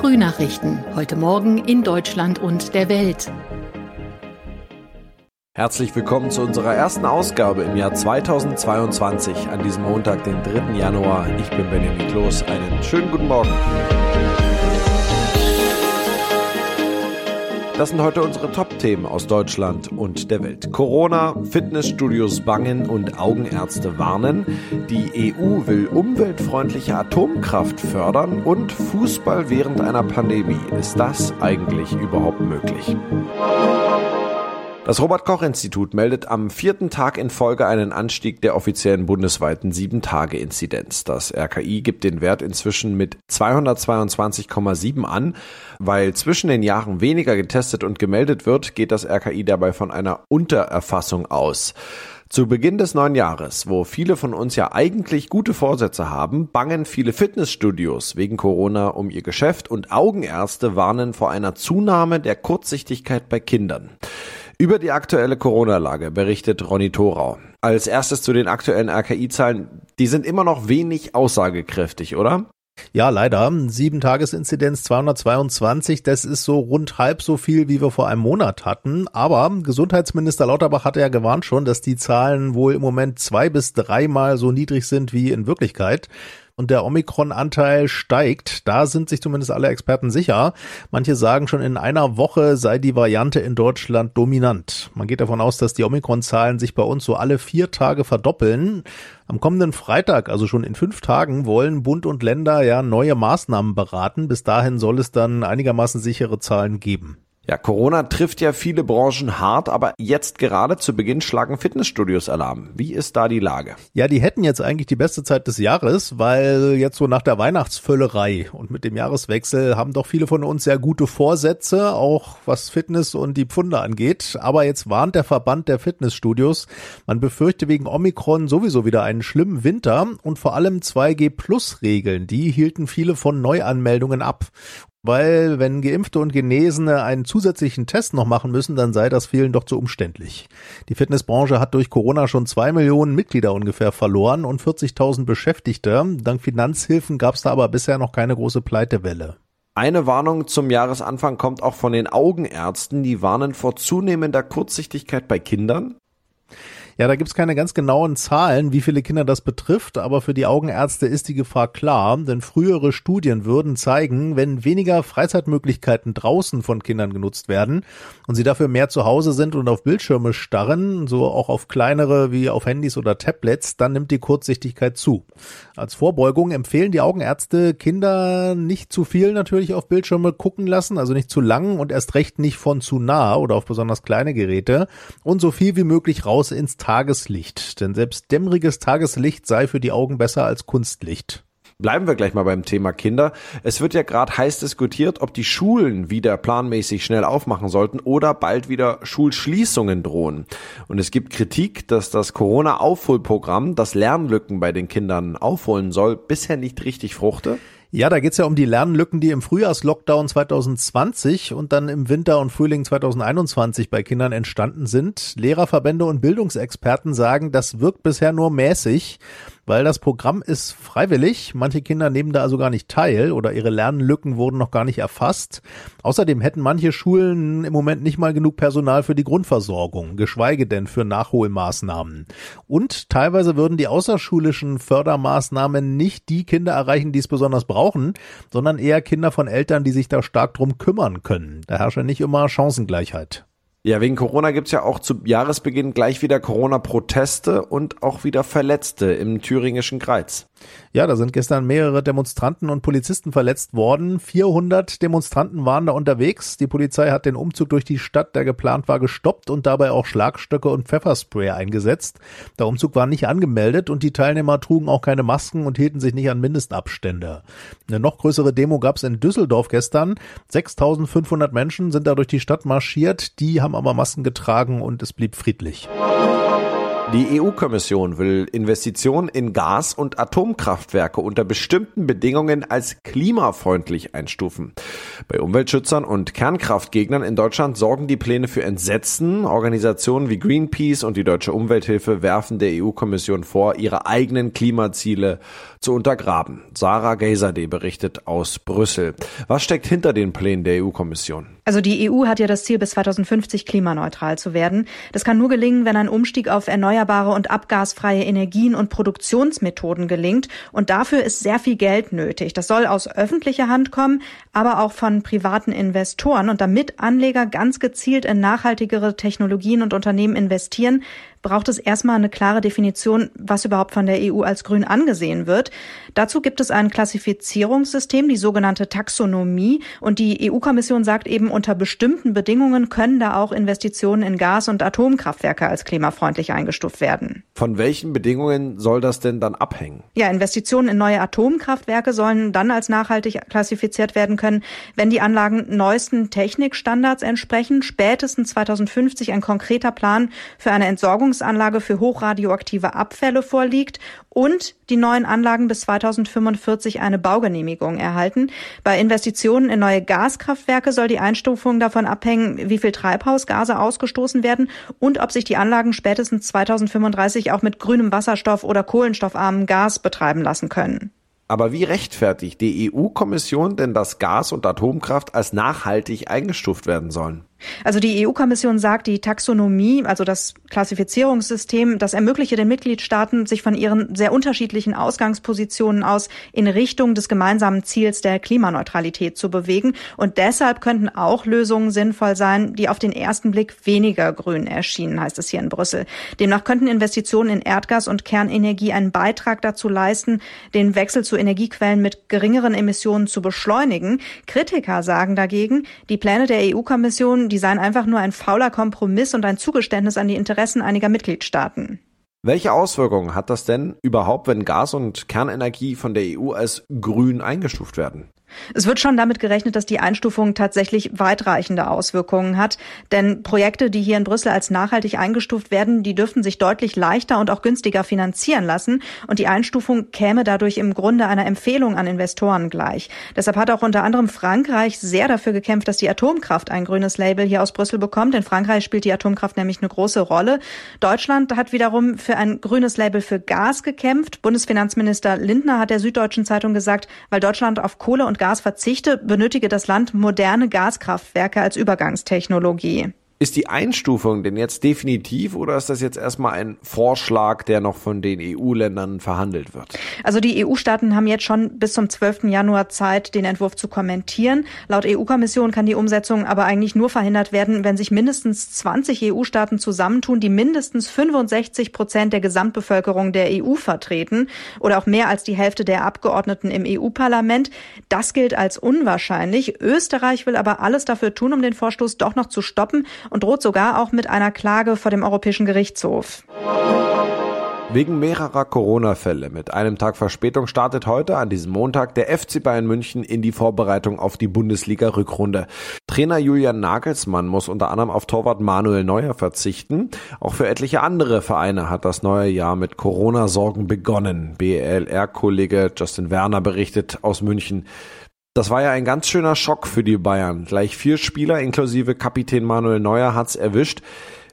Frühnachrichten. Heute Morgen in Deutschland und der Welt. Herzlich willkommen zu unserer ersten Ausgabe im Jahr 2022 an diesem Montag, den 3. Januar. Ich bin Benjamin Kloß. Einen schönen guten Morgen. Das sind heute unsere Top-Themen aus Deutschland und der Welt. Corona, Fitnessstudios bangen und Augenärzte warnen. Die EU will umweltfreundliche Atomkraft fördern und Fußball während einer Pandemie. Ist das eigentlich überhaupt möglich? Das Robert Koch Institut meldet am vierten Tag in Folge einen Anstieg der offiziellen bundesweiten 7-Tage-Inzidenz. Das RKI gibt den Wert inzwischen mit 222,7 an. Weil zwischen den Jahren weniger getestet und gemeldet wird, geht das RKI dabei von einer Untererfassung aus. Zu Beginn des neuen Jahres, wo viele von uns ja eigentlich gute Vorsätze haben, bangen viele Fitnessstudios wegen Corona um ihr Geschäft und Augenärzte warnen vor einer Zunahme der Kurzsichtigkeit bei Kindern. Über die aktuelle Corona-Lage berichtet Ronny Thorau. Als erstes zu den aktuellen RKI-Zahlen. Die sind immer noch wenig aussagekräftig, oder? Ja, leider. Sieben Tagesinzidenz 222, das ist so rund halb so viel, wie wir vor einem Monat hatten. Aber Gesundheitsminister Lauterbach hatte ja gewarnt schon, dass die Zahlen wohl im Moment zwei bis dreimal so niedrig sind wie in Wirklichkeit und der Omikron-Anteil steigt. Da sind sich zumindest alle Experten sicher. Manche sagen schon in einer Woche sei die Variante in Deutschland dominant. Man geht davon aus, dass die Omikron-Zahlen sich bei uns so alle vier Tage verdoppeln. Am kommenden Freitag, also schon in fünf Tagen, wollen Bund und Länder ja neue Maßnahmen beraten. Bis dahin soll es dann einigermaßen sichere Zahlen geben. Ja, Corona trifft ja viele Branchen hart, aber jetzt gerade zu Beginn schlagen Fitnessstudios Alarm. Wie ist da die Lage? Ja, die hätten jetzt eigentlich die beste Zeit des Jahres, weil jetzt so nach der Weihnachtsvöllerei und mit dem Jahreswechsel haben doch viele von uns sehr gute Vorsätze, auch was Fitness und die Pfunde angeht. Aber jetzt warnt der Verband der Fitnessstudios, man befürchte wegen Omikron sowieso wieder einen schlimmen Winter und vor allem 2G-Plus-Regeln, die hielten viele von Neuanmeldungen ab weil wenn Geimpfte und Genesene einen zusätzlichen Test noch machen müssen, dann sei das vielen doch zu umständlich. Die Fitnessbranche hat durch Corona schon zwei Millionen Mitglieder ungefähr verloren und 40.000 Beschäftigte. Dank Finanzhilfen gab es da aber bisher noch keine große Pleitewelle. Eine Warnung zum Jahresanfang kommt auch von den Augenärzten, die warnen vor zunehmender Kurzsichtigkeit bei Kindern. Ja, da gibt's keine ganz genauen Zahlen, wie viele Kinder das betrifft, aber für die Augenärzte ist die Gefahr klar, denn frühere Studien würden zeigen, wenn weniger Freizeitmöglichkeiten draußen von Kindern genutzt werden und sie dafür mehr zu Hause sind und auf Bildschirme starren, so auch auf kleinere wie auf Handys oder Tablets, dann nimmt die Kurzsichtigkeit zu. Als Vorbeugung empfehlen die Augenärzte, Kinder nicht zu viel natürlich auf Bildschirme gucken lassen, also nicht zu lang und erst recht nicht von zu nah oder auf besonders kleine Geräte und so viel wie möglich raus ins Tageslicht, denn selbst dämmeriges Tageslicht sei für die Augen besser als Kunstlicht. Bleiben wir gleich mal beim Thema Kinder. Es wird ja gerade heiß diskutiert, ob die Schulen wieder planmäßig schnell aufmachen sollten oder bald wieder Schulschließungen drohen. Und es gibt Kritik, dass das Corona-Aufholprogramm, das Lernlücken bei den Kindern aufholen soll, bisher nicht richtig fruchte. Ja, da geht's ja um die Lernlücken, die im Frühjahrslockdown 2020 und dann im Winter und Frühling 2021 bei Kindern entstanden sind. Lehrerverbände und Bildungsexperten sagen, das wirkt bisher nur mäßig weil das Programm ist freiwillig. Manche Kinder nehmen da also gar nicht teil oder ihre Lernlücken wurden noch gar nicht erfasst. Außerdem hätten manche Schulen im Moment nicht mal genug Personal für die Grundversorgung, geschweige denn für Nachholmaßnahmen. Und teilweise würden die außerschulischen Fördermaßnahmen nicht die Kinder erreichen, die es besonders brauchen, sondern eher Kinder von Eltern, die sich da stark drum kümmern können. Da herrscht ja nicht immer Chancengleichheit. Ja, wegen Corona gibt's ja auch zu Jahresbeginn gleich wieder Corona-Proteste und auch wieder Verletzte im thüringischen Kreis. Ja, da sind gestern mehrere Demonstranten und Polizisten verletzt worden. 400 Demonstranten waren da unterwegs. Die Polizei hat den Umzug durch die Stadt, der geplant war, gestoppt und dabei auch Schlagstöcke und Pfefferspray eingesetzt. Der Umzug war nicht angemeldet und die Teilnehmer trugen auch keine Masken und hielten sich nicht an Mindestabstände. Eine noch größere Demo gab's in Düsseldorf gestern. 6500 Menschen sind da durch die Stadt marschiert. Die haben aber Masken getragen und es blieb friedlich. Die EU-Kommission will Investitionen in Gas- und Atomkraftwerke unter bestimmten Bedingungen als klimafreundlich einstufen. Bei Umweltschützern und Kernkraftgegnern in Deutschland sorgen die Pläne für Entsetzen. Organisationen wie Greenpeace und die Deutsche Umwelthilfe werfen der EU-Kommission vor, ihre eigenen Klimaziele zu untergraben. Sarah Geiserde berichtet aus Brüssel. Was steckt hinter den Plänen der EU-Kommission? Also die EU hat ja das Ziel, bis 2050 klimaneutral zu werden. Das kann nur gelingen, wenn ein Umstieg auf erneuerbare und abgasfreie Energien und Produktionsmethoden gelingt. Und dafür ist sehr viel Geld nötig. Das soll aus öffentlicher Hand kommen, aber auch von privaten Investoren. Und damit Anleger ganz gezielt in nachhaltigere Technologien und Unternehmen investieren, braucht es erstmal eine klare Definition, was überhaupt von der EU als grün angesehen wird. Dazu gibt es ein Klassifizierungssystem, die sogenannte Taxonomie. Und die EU-Kommission sagt eben, unter bestimmten Bedingungen können da auch Investitionen in Gas- und Atomkraftwerke als klimafreundlich eingestuft werden. Von welchen Bedingungen soll das denn dann abhängen? Ja, Investitionen in neue Atomkraftwerke sollen dann als nachhaltig klassifiziert werden können, wenn die Anlagen neuesten Technikstandards entsprechen, spätestens 2050 ein konkreter Plan für eine Entsorgungsanlage für hochradioaktive Abfälle vorliegt und die neuen Anlagen bis 2045 eine Baugenehmigung erhalten. Bei Investitionen in neue Gaskraftwerke soll die Einstufung davon abhängen, wie viel Treibhausgase ausgestoßen werden und ob sich die Anlagen spätestens 2035 auch mit grünem Wasserstoff oder kohlenstoffarmem Gas betreiben lassen können. Aber wie rechtfertigt die EU-Kommission denn, dass Gas und Atomkraft als nachhaltig eingestuft werden sollen? Also die EU-Kommission sagt, die Taxonomie, also das Klassifizierungssystem, das ermögliche den Mitgliedstaaten, sich von ihren sehr unterschiedlichen Ausgangspositionen aus in Richtung des gemeinsamen Ziels der Klimaneutralität zu bewegen. Und deshalb könnten auch Lösungen sinnvoll sein, die auf den ersten Blick weniger grün erschienen, heißt es hier in Brüssel. Demnach könnten Investitionen in Erdgas und Kernenergie einen Beitrag dazu leisten, den Wechsel zu Energiequellen mit geringeren Emissionen zu beschleunigen. Kritiker sagen dagegen, die Pläne der EU-Kommission die seien einfach nur ein fauler Kompromiss und ein Zugeständnis an die Interessen einiger Mitgliedstaaten. Welche Auswirkungen hat das denn überhaupt, wenn Gas- und Kernenergie von der EU als grün eingestuft werden? Es wird schon damit gerechnet, dass die Einstufung tatsächlich weitreichende Auswirkungen hat. Denn Projekte, die hier in Brüssel als nachhaltig eingestuft werden, die dürften sich deutlich leichter und auch günstiger finanzieren lassen. Und die Einstufung käme dadurch im Grunde einer Empfehlung an Investoren gleich. Deshalb hat auch unter anderem Frankreich sehr dafür gekämpft, dass die Atomkraft ein grünes Label hier aus Brüssel bekommt. In Frankreich spielt die Atomkraft nämlich eine große Rolle. Deutschland hat wiederum für ein grünes Label für Gas gekämpft. Bundesfinanzminister Lindner hat der Süddeutschen Zeitung gesagt, weil Deutschland auf Kohle und Gas verzichte, benötige das Land moderne Gaskraftwerke als Übergangstechnologie. Ist die Einstufung denn jetzt definitiv oder ist das jetzt erstmal ein Vorschlag, der noch von den EU-Ländern verhandelt wird? Also die EU-Staaten haben jetzt schon bis zum 12. Januar Zeit, den Entwurf zu kommentieren. Laut EU-Kommission kann die Umsetzung aber eigentlich nur verhindert werden, wenn sich mindestens 20 EU-Staaten zusammentun, die mindestens 65 Prozent der Gesamtbevölkerung der EU vertreten oder auch mehr als die Hälfte der Abgeordneten im EU-Parlament. Das gilt als unwahrscheinlich. Österreich will aber alles dafür tun, um den Vorstoß doch noch zu stoppen und droht sogar auch mit einer Klage vor dem Europäischen Gerichtshof. Wegen mehrerer Corona-Fälle mit einem Tag Verspätung startet heute an diesem Montag der FC Bayern München in die Vorbereitung auf die Bundesliga-Rückrunde. Trainer Julian Nagelsmann muss unter anderem auf Torwart Manuel Neuer verzichten. Auch für etliche andere Vereine hat das neue Jahr mit Corona-Sorgen begonnen. BLR-Kollege Justin Werner berichtet aus München. Das war ja ein ganz schöner Schock für die Bayern. Gleich vier Spieler inklusive Kapitän Manuel Neuer hat's erwischt.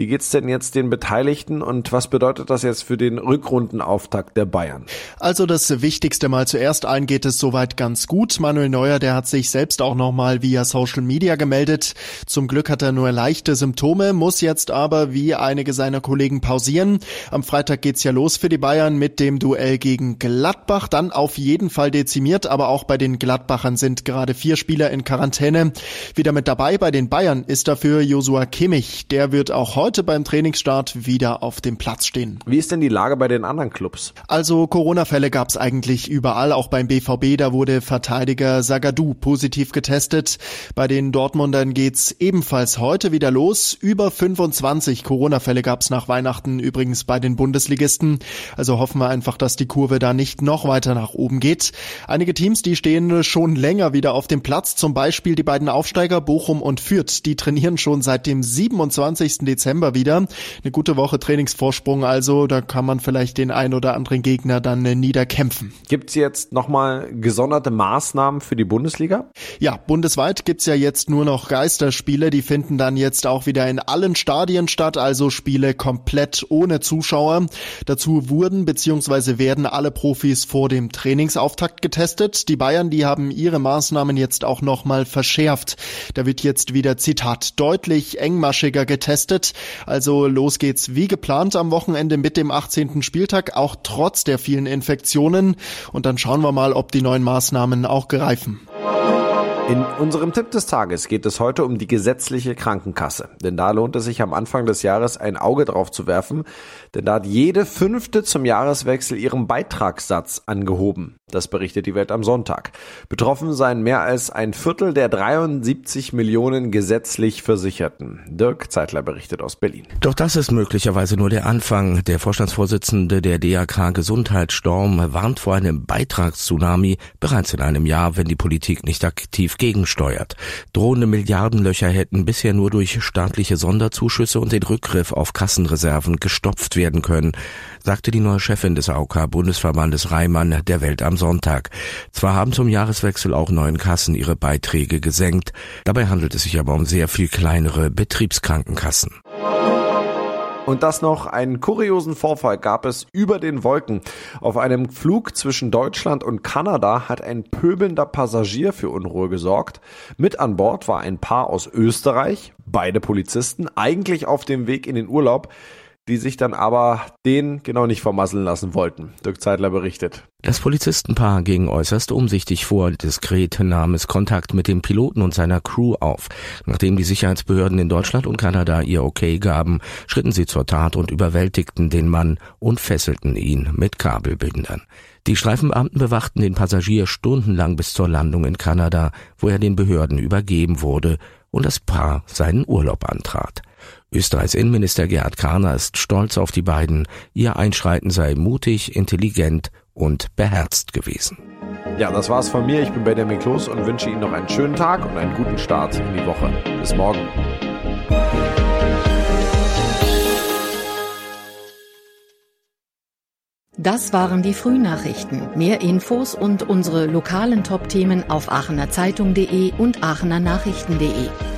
Wie geht's denn jetzt den Beteiligten und was bedeutet das jetzt für den Rückrundenauftakt der Bayern? Also das Wichtigste mal zuerst allen geht es soweit ganz gut. Manuel Neuer, der hat sich selbst auch nochmal via Social Media gemeldet. Zum Glück hat er nur leichte Symptome, muss jetzt aber wie einige seiner Kollegen pausieren. Am Freitag geht's ja los für die Bayern mit dem Duell gegen Gladbach. Dann auf jeden Fall dezimiert, aber auch bei den Gladbachern sind gerade vier Spieler in Quarantäne. Wieder mit dabei bei den Bayern ist dafür Josua Kimmich. Der wird auch heute heute beim Trainingsstart wieder auf dem Platz stehen. Wie ist denn die Lage bei den anderen Clubs? Also Corona-Fälle gab es eigentlich überall, auch beim BVB. Da wurde Verteidiger Sagadou positiv getestet. Bei den Dortmundern geht's ebenfalls heute wieder los. Über 25 Corona-Fälle gab es nach Weihnachten übrigens bei den Bundesligisten. Also hoffen wir einfach, dass die Kurve da nicht noch weiter nach oben geht. Einige Teams, die stehen schon länger wieder auf dem Platz. Zum Beispiel die beiden Aufsteiger Bochum und Fürth. Die trainieren schon seit dem 27. Dezember September wieder. Eine gute Woche Trainingsvorsprung also, da kann man vielleicht den ein oder anderen Gegner dann äh, niederkämpfen. Gibt's jetzt nochmal gesonderte Maßnahmen für die Bundesliga? Ja, bundesweit gibt's ja jetzt nur noch Geisterspiele, die finden dann jetzt auch wieder in allen Stadien statt, also Spiele komplett ohne Zuschauer. Dazu wurden bzw. werden alle Profis vor dem Trainingsauftakt getestet. Die Bayern, die haben ihre Maßnahmen jetzt auch nochmal verschärft. Da wird jetzt wieder, Zitat, deutlich engmaschiger getestet. Also los geht's wie geplant am Wochenende mit dem 18. Spieltag, auch trotz der vielen Infektionen. Und dann schauen wir mal, ob die neuen Maßnahmen auch greifen. In unserem Tipp des Tages geht es heute um die gesetzliche Krankenkasse. Denn da lohnt es sich am Anfang des Jahres ein Auge drauf zu werfen, denn da hat jede fünfte zum Jahreswechsel ihren Beitragssatz angehoben. Das berichtet die Welt am Sonntag. Betroffen seien mehr als ein Viertel der 73 Millionen gesetzlich Versicherten. Dirk Zeitler berichtet aus Berlin. Doch das ist möglicherweise nur der Anfang. Der Vorstandsvorsitzende der DAK Gesundheitsstorm warnt vor einem Beitragstsunami bereits in einem Jahr, wenn die Politik nicht aktiv gegensteuert. Drohende Milliardenlöcher hätten bisher nur durch staatliche Sonderzuschüsse und den Rückgriff auf Kassenreserven gestopft werden können, sagte die neue Chefin des AOK Bundesverbandes Reimann der Welt am Sonntag. Zwar haben zum Jahreswechsel auch neuen Kassen ihre Beiträge gesenkt, dabei handelt es sich aber um sehr viel kleinere Betriebskrankenkassen. Und das noch, einen kuriosen Vorfall gab es über den Wolken. Auf einem Flug zwischen Deutschland und Kanada hat ein pöbelnder Passagier für Unruhe gesorgt. Mit an Bord war ein Paar aus Österreich, beide Polizisten, eigentlich auf dem Weg in den Urlaub die sich dann aber den genau nicht vermasseln lassen wollten. Dirk Zeitler berichtet. Das Polizistenpaar ging äußerst umsichtig vor. Diskret nahm es Kontakt mit dem Piloten und seiner Crew auf. Nachdem die Sicherheitsbehörden in Deutschland und Kanada ihr Okay gaben, schritten sie zur Tat und überwältigten den Mann und fesselten ihn mit Kabelbindern. Die Streifenbeamten bewachten den Passagier stundenlang bis zur Landung in Kanada, wo er den Behörden übergeben wurde und das Paar seinen Urlaub antrat. Österreichs Innenminister Gerhard Kahner ist stolz auf die beiden. Ihr Einschreiten sei mutig, intelligent und beherzt gewesen. Ja, das war's von mir. Ich bin Benjamin Kloß und wünsche Ihnen noch einen schönen Tag und einen guten Start in die Woche. Bis morgen. Das waren die Frühnachrichten. Mehr Infos und unsere lokalen Top-Themen auf aachenerzeitung.de und aachenernachrichten.de.